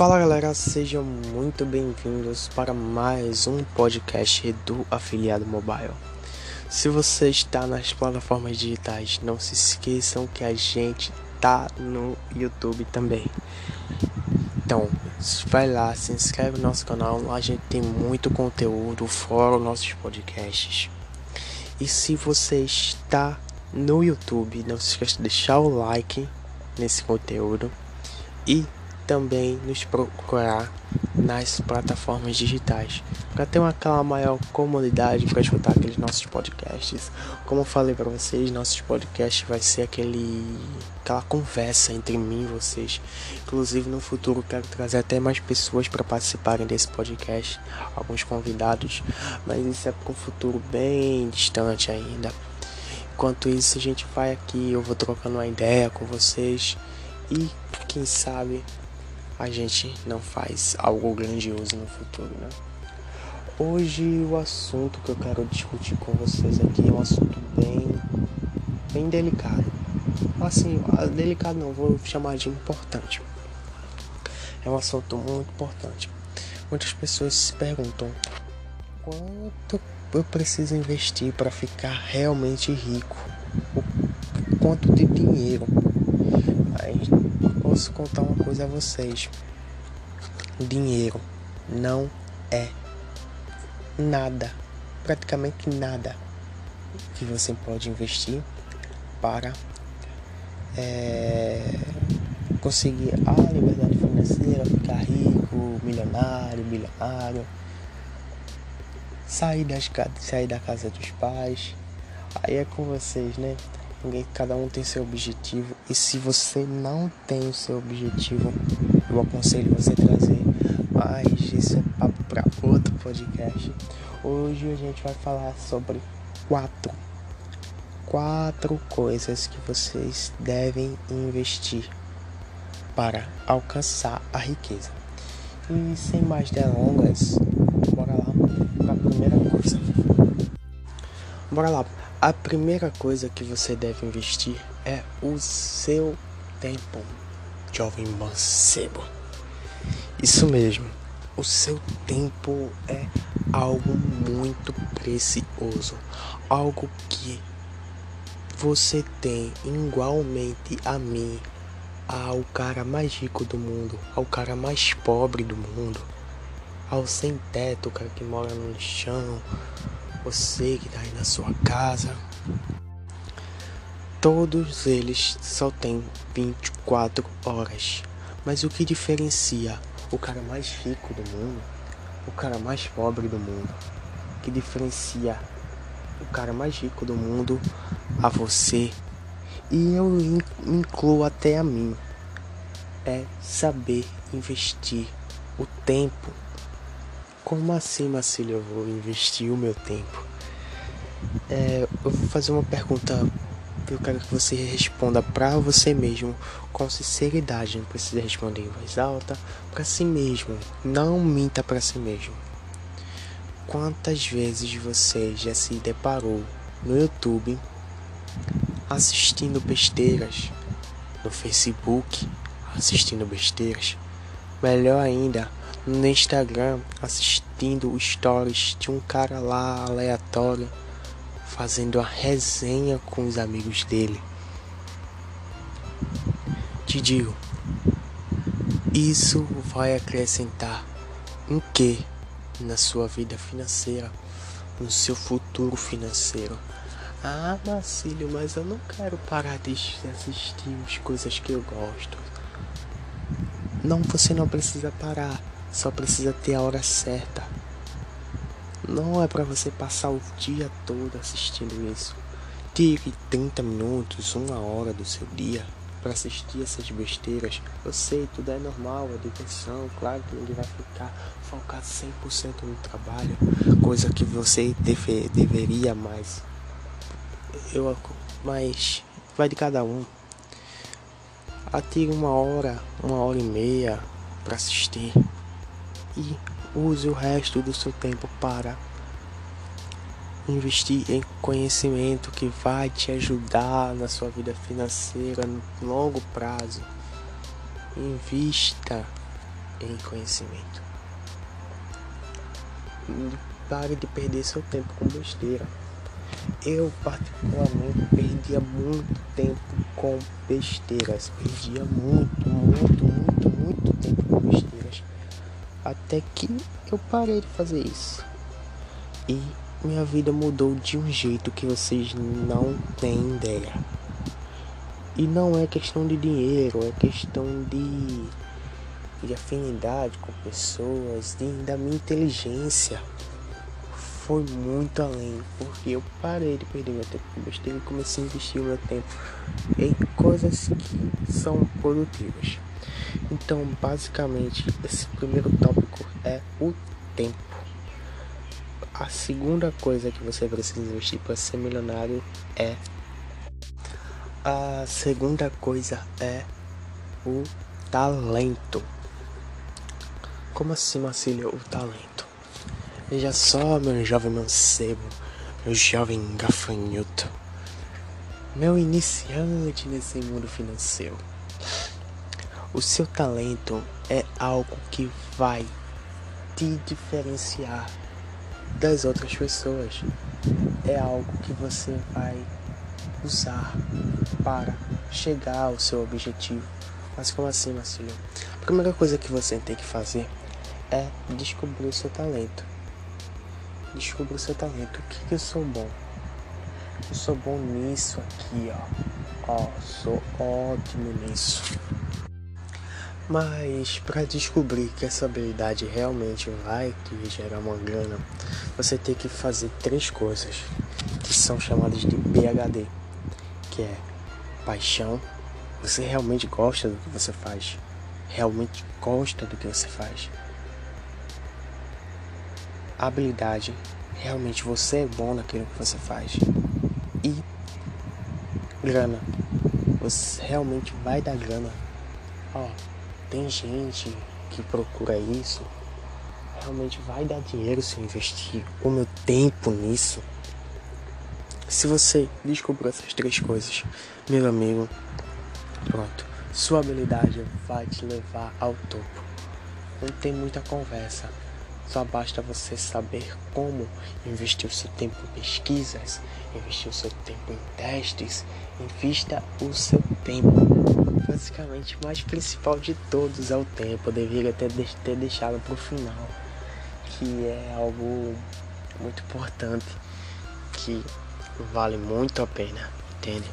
Fala galera, sejam muito bem-vindos para mais um podcast do Afiliado Mobile. Se você está nas plataformas digitais, não se esqueçam que a gente tá no YouTube também. Então, vai lá, se inscreve no nosso canal, a gente tem muito conteúdo fora os nossos podcasts. E se você está no YouTube, não se esqueça de deixar o like nesse conteúdo e também nos procurar nas plataformas digitais para ter uma aquela maior comodidade para escutar aqueles nossos podcasts. Como eu falei para vocês, nossos podcasts vai ser aquele aquela conversa entre mim e vocês. Inclusive no futuro quero trazer até mais pessoas para participarem desse podcast, alguns convidados, mas isso é para um futuro bem distante ainda. Enquanto isso, a gente vai aqui, eu vou trocando uma ideia com vocês e quem sabe a gente não faz algo grandioso no futuro, né? Hoje o assunto que eu quero discutir com vocês aqui é um assunto bem, bem delicado. Assim, delicado não, vou chamar de importante. É um assunto muito importante. Muitas pessoas se perguntam quanto eu preciso investir para ficar realmente rico? O quanto de dinheiro? Aí posso contar uma coisa a vocês. Dinheiro não é nada, praticamente nada que você pode investir para é, conseguir a liberdade financeira, ficar rico, milionário, bilionário, sair, das, sair da casa dos pais. Aí é com vocês, né? Cada um tem seu objetivo. E se você não tem o seu objetivo, eu aconselho você trazer. Mas isso é papo para outro podcast. Hoje a gente vai falar sobre quatro, quatro coisas que vocês devem investir para alcançar a riqueza. E sem mais delongas, bora lá para a primeira coisa. Bora lá. A primeira coisa que você deve investir é o seu tempo, jovem mancebo. Isso mesmo, o seu tempo é algo muito precioso, algo que você tem igualmente a mim, ao cara mais rico do mundo, ao cara mais pobre do mundo, ao sem teto, o cara que mora no chão, você que está aí na sua casa. Todos eles só têm 24 horas. Mas o que diferencia o cara mais rico do mundo, o cara mais pobre do mundo, que diferencia o cara mais rico do mundo a você e eu incluo até a mim é saber investir o tempo como assim, Marcílio, eu vou investir o meu tempo? É, eu vou fazer uma pergunta eu quero que você responda para você mesmo com sinceridade, não precisa responder em voz alta, para si mesmo, não minta para si mesmo. Quantas vezes você já se deparou no YouTube assistindo besteiras, no Facebook assistindo besteiras, melhor ainda, no Instagram assistindo stories de um cara lá aleatório fazendo a resenha com os amigos dele. Te digo, isso vai acrescentar em que na sua vida financeira, no seu futuro financeiro. Ah, Marcílio, mas eu não quero parar de assistir as coisas que eu gosto. Não, você não precisa parar. Só precisa ter a hora certa. Não é para você passar o dia todo assistindo isso. Tire 30 minutos, uma hora do seu dia para assistir essas besteiras. Eu sei, tudo é normal, é diversão. Claro que ninguém vai ficar focado 100% no trabalho, coisa que você deve, deveria mais. Eu, mas vai de cada um. Atire uma hora, uma hora e meia para assistir e use o resto do seu tempo para investir em conhecimento que vai te ajudar na sua vida financeira no longo prazo. Invista em conhecimento. Pare de perder seu tempo com besteira. Eu, particularmente, perdia muito tempo com besteiras. Perdia muito, muito, muito, muito tempo com besteiras. Até que eu parei de fazer isso. E minha vida mudou de um jeito que vocês não têm ideia. E não é questão de dinheiro, é questão de, de afinidade com pessoas, de, da minha inteligência. Foi muito além, porque eu parei de perder meu tempo com besteira e comecei a investir o meu tempo em coisas que são produtivas. Então, basicamente, esse primeiro tópico é o tempo. A segunda coisa que você precisa investir para ser milionário é a segunda coisa é o talento. Como assim, Marcílio, o talento? Veja só, meu jovem mancebo, meu jovem gafanhoto, meu iniciante nesse mundo financeiro. O seu talento é algo que vai te diferenciar das outras pessoas. É algo que você vai usar para chegar ao seu objetivo. Mas como assim, Marcelo? A primeira coisa que você tem que fazer é descobrir o seu talento. Descubra o seu talento. O que, que eu sou bom? Eu sou bom nisso aqui, ó. Ó, sou ótimo nisso. Mas para descobrir que essa habilidade realmente vai te gerar uma grana, você tem que fazer três coisas que são chamadas de PhD que é paixão. Você realmente gosta do que você faz? Realmente gosta do que você faz? Habilidade. Realmente você é bom naquilo que você faz? E grana. Você realmente vai dar grana? Ó, tem gente que procura isso. Realmente vai dar dinheiro se eu investir o meu tempo nisso. Se você descobriu essas três coisas, meu amigo, pronto, sua habilidade vai te levar ao topo. Não tem muita conversa. Só basta você saber como investir o seu tempo em pesquisas, investir o seu tempo em testes, invista o seu tempo. Basicamente, o mais principal de todos é o tempo. Eu deveria ter, ter deixado para o final, que é algo muito importante que vale muito a pena, entende?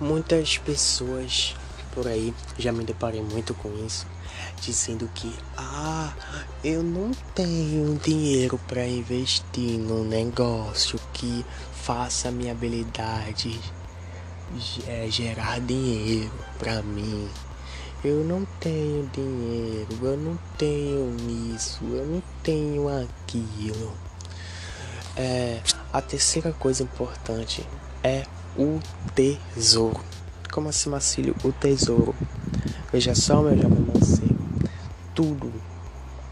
Muitas pessoas por aí já me deparei muito com isso, dizendo que ah, eu não tenho dinheiro para investir num negócio que faça minha habilidade é, gerar dinheiro para mim. Eu não tenho dinheiro, eu não tenho isso, eu não tenho aquilo. É, a terceira coisa importante é o tesouro. Como assim, Marcílio? O tesouro. Veja só, meu jovem mancebo. Tudo,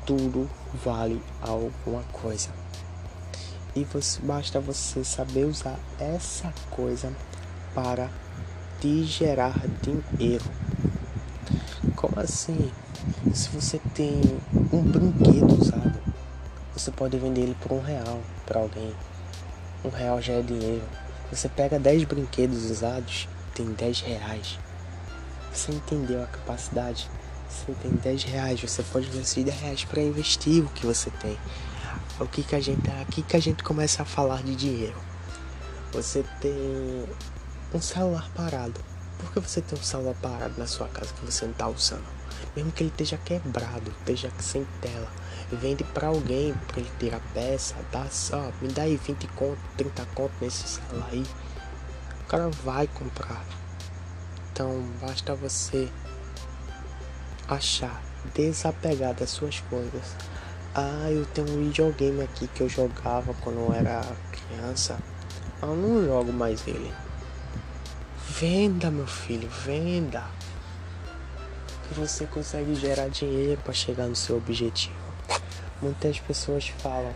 tudo vale alguma coisa. E você, basta você saber usar essa coisa para te gerar dinheiro. Como assim? Se você tem um brinquedo usado, você pode vender ele por um real para alguém. Um real já é dinheiro. Você pega 10 brinquedos usados, tem 10 reais. Você entendeu a capacidade? Você tem 10 reais, você pode investir 10 reais para investir o que você tem. O que, que a gente aqui que a gente começa a falar de dinheiro. Você tem um celular parado. Por que você tem um celular parado na sua casa que você não está usando? Mesmo que ele esteja quebrado, esteja sem tela vende para alguém para ele ter a peça, dá só, me dá aí 20 conto, 30 conto nesse celular aí. O cara vai comprar. Então basta você achar, desapegar das suas coisas. Ah, eu tenho um videogame aqui que eu jogava quando eu era criança. Eu não jogo mais ele. Venda, meu filho, venda. Que você consegue gerar dinheiro para chegar no seu objetivo muitas pessoas falam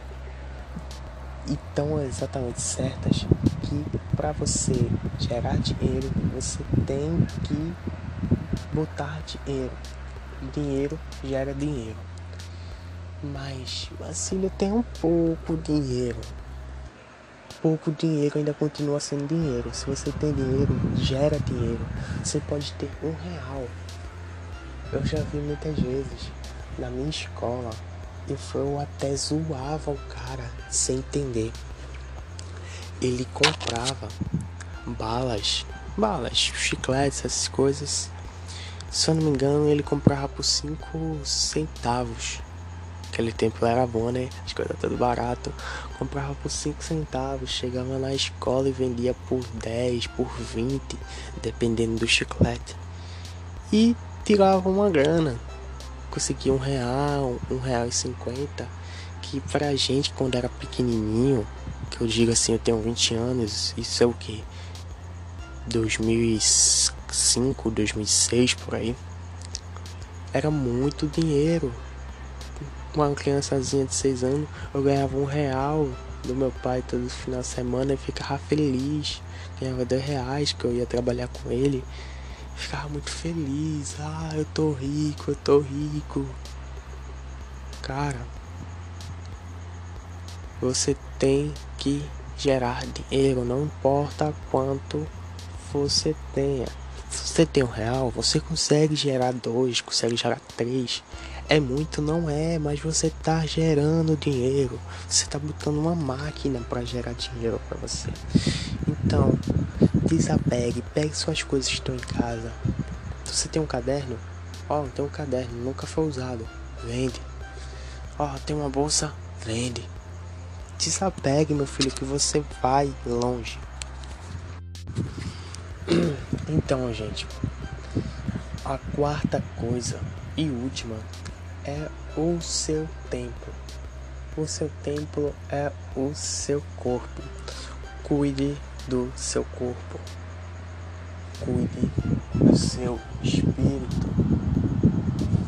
e estão exatamente certas que para você gerar dinheiro você tem que botar dinheiro. dinheiro gera dinheiro. Mas eu tenho um pouco dinheiro. Pouco dinheiro ainda continua sendo dinheiro. Se você tem dinheiro, gera dinheiro. Você pode ter um real. Eu já vi muitas vezes na minha escola e eu até zoava o cara sem entender. Ele comprava balas, balas, chicletes, essas coisas. Se eu não me engano, ele comprava por 5 centavos. Aquele tempo era bom, né? As coisas tudo barato. Comprava por 5 centavos, chegava na escola e vendia por 10, por 20, dependendo do chiclete. E tirava uma grana consegui um real, um real e cinquenta, que pra gente quando era pequenininho, que eu digo assim, eu tenho 20 anos, isso é o que? 2005, 2006 por aí. Era muito dinheiro. Uma criançazinha de 6 anos, eu ganhava um real do meu pai todo final de semana e ficava feliz. Ganhava dois reais que eu ia trabalhar com ele ficava muito feliz. Ah, eu tô rico, eu tô rico. Cara, você tem que gerar dinheiro, não importa quanto você tenha. Se você tem um real, você consegue gerar dois, consegue gerar três. É muito, não é, mas você tá gerando dinheiro. Você tá botando uma máquina para gerar dinheiro para você. Então, desapegue, pegue suas coisas que estão em casa. Você tem um caderno, ó, oh, tem um caderno, nunca foi usado, vende. Ó, oh, tem uma bolsa, vende. Desapegue, meu filho, que você vai longe. Então, gente, a quarta coisa e última é o seu tempo. O seu tempo é o seu corpo. Cuide do seu corpo. Cuide do seu espírito.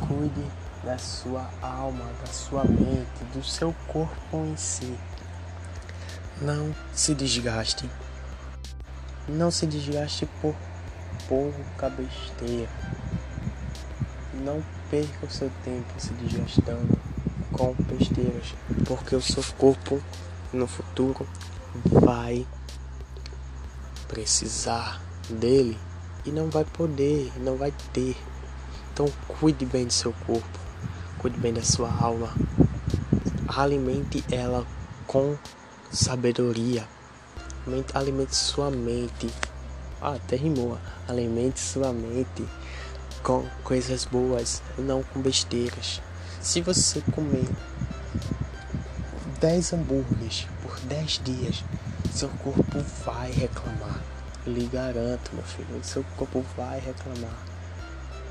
Cuide da sua alma, da sua mente, do seu corpo em si. Não se desgaste. Não se desgaste por pouca besteira. Não perca o seu tempo se desgastando com besteiras, porque o seu corpo no futuro vai precisar dele e não vai poder, não vai ter. Então cuide bem do seu corpo, cuide bem da sua alma, alimente ela com sabedoria, alimente sua mente. Ah, até rimou. Alimente sua mente com coisas boas, não com besteiras. Se você comer 10 hambúrgueres por 10 dias, seu corpo vai reclamar. Lhe garanto, meu filho, seu corpo vai reclamar.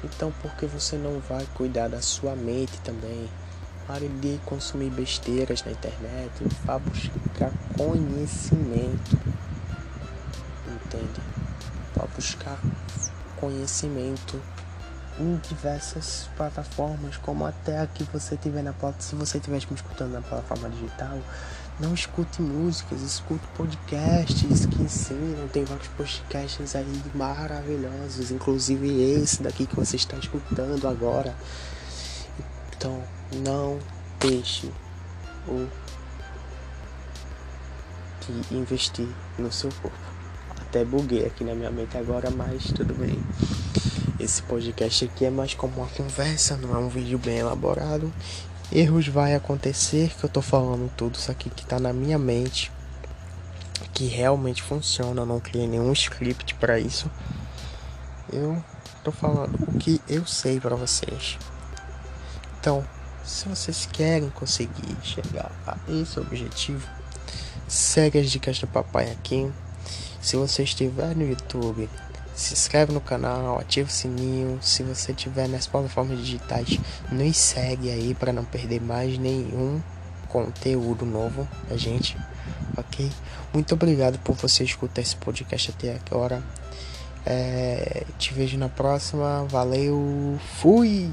Então, por que você não vai cuidar da sua mente também? Pare de consumir besteiras na internet e vá buscar conhecimento. Entende? Vá buscar conhecimento em diversas plataformas, como até aqui você tiver na plataforma, se você estiver me escutando na plataforma digital, não escute músicas, escute podcasts que ensinam, tem vários podcasts aí maravilhosos, inclusive esse daqui que você está escutando agora. Então, não deixe o de investir no seu corpo. Até buguei aqui na minha mente agora, mas tudo bem. Esse podcast aqui é mais como uma conversa, não é um vídeo bem elaborado. Erros vai acontecer, que eu tô falando tudo isso aqui que tá na minha mente, que realmente funciona, eu não criei nenhum script para isso. Eu tô falando o que eu sei para vocês. Então, se vocês querem conseguir chegar a esse objetivo, segue as dicas do papai aqui. Se você estiver no YouTube, se inscreve no canal, ativa o sininho. Se você estiver nas plataformas digitais, nos segue aí para não perder mais nenhum conteúdo novo da gente, ok? Muito obrigado por você escutar esse podcast até agora. É, te vejo na próxima. Valeu, fui!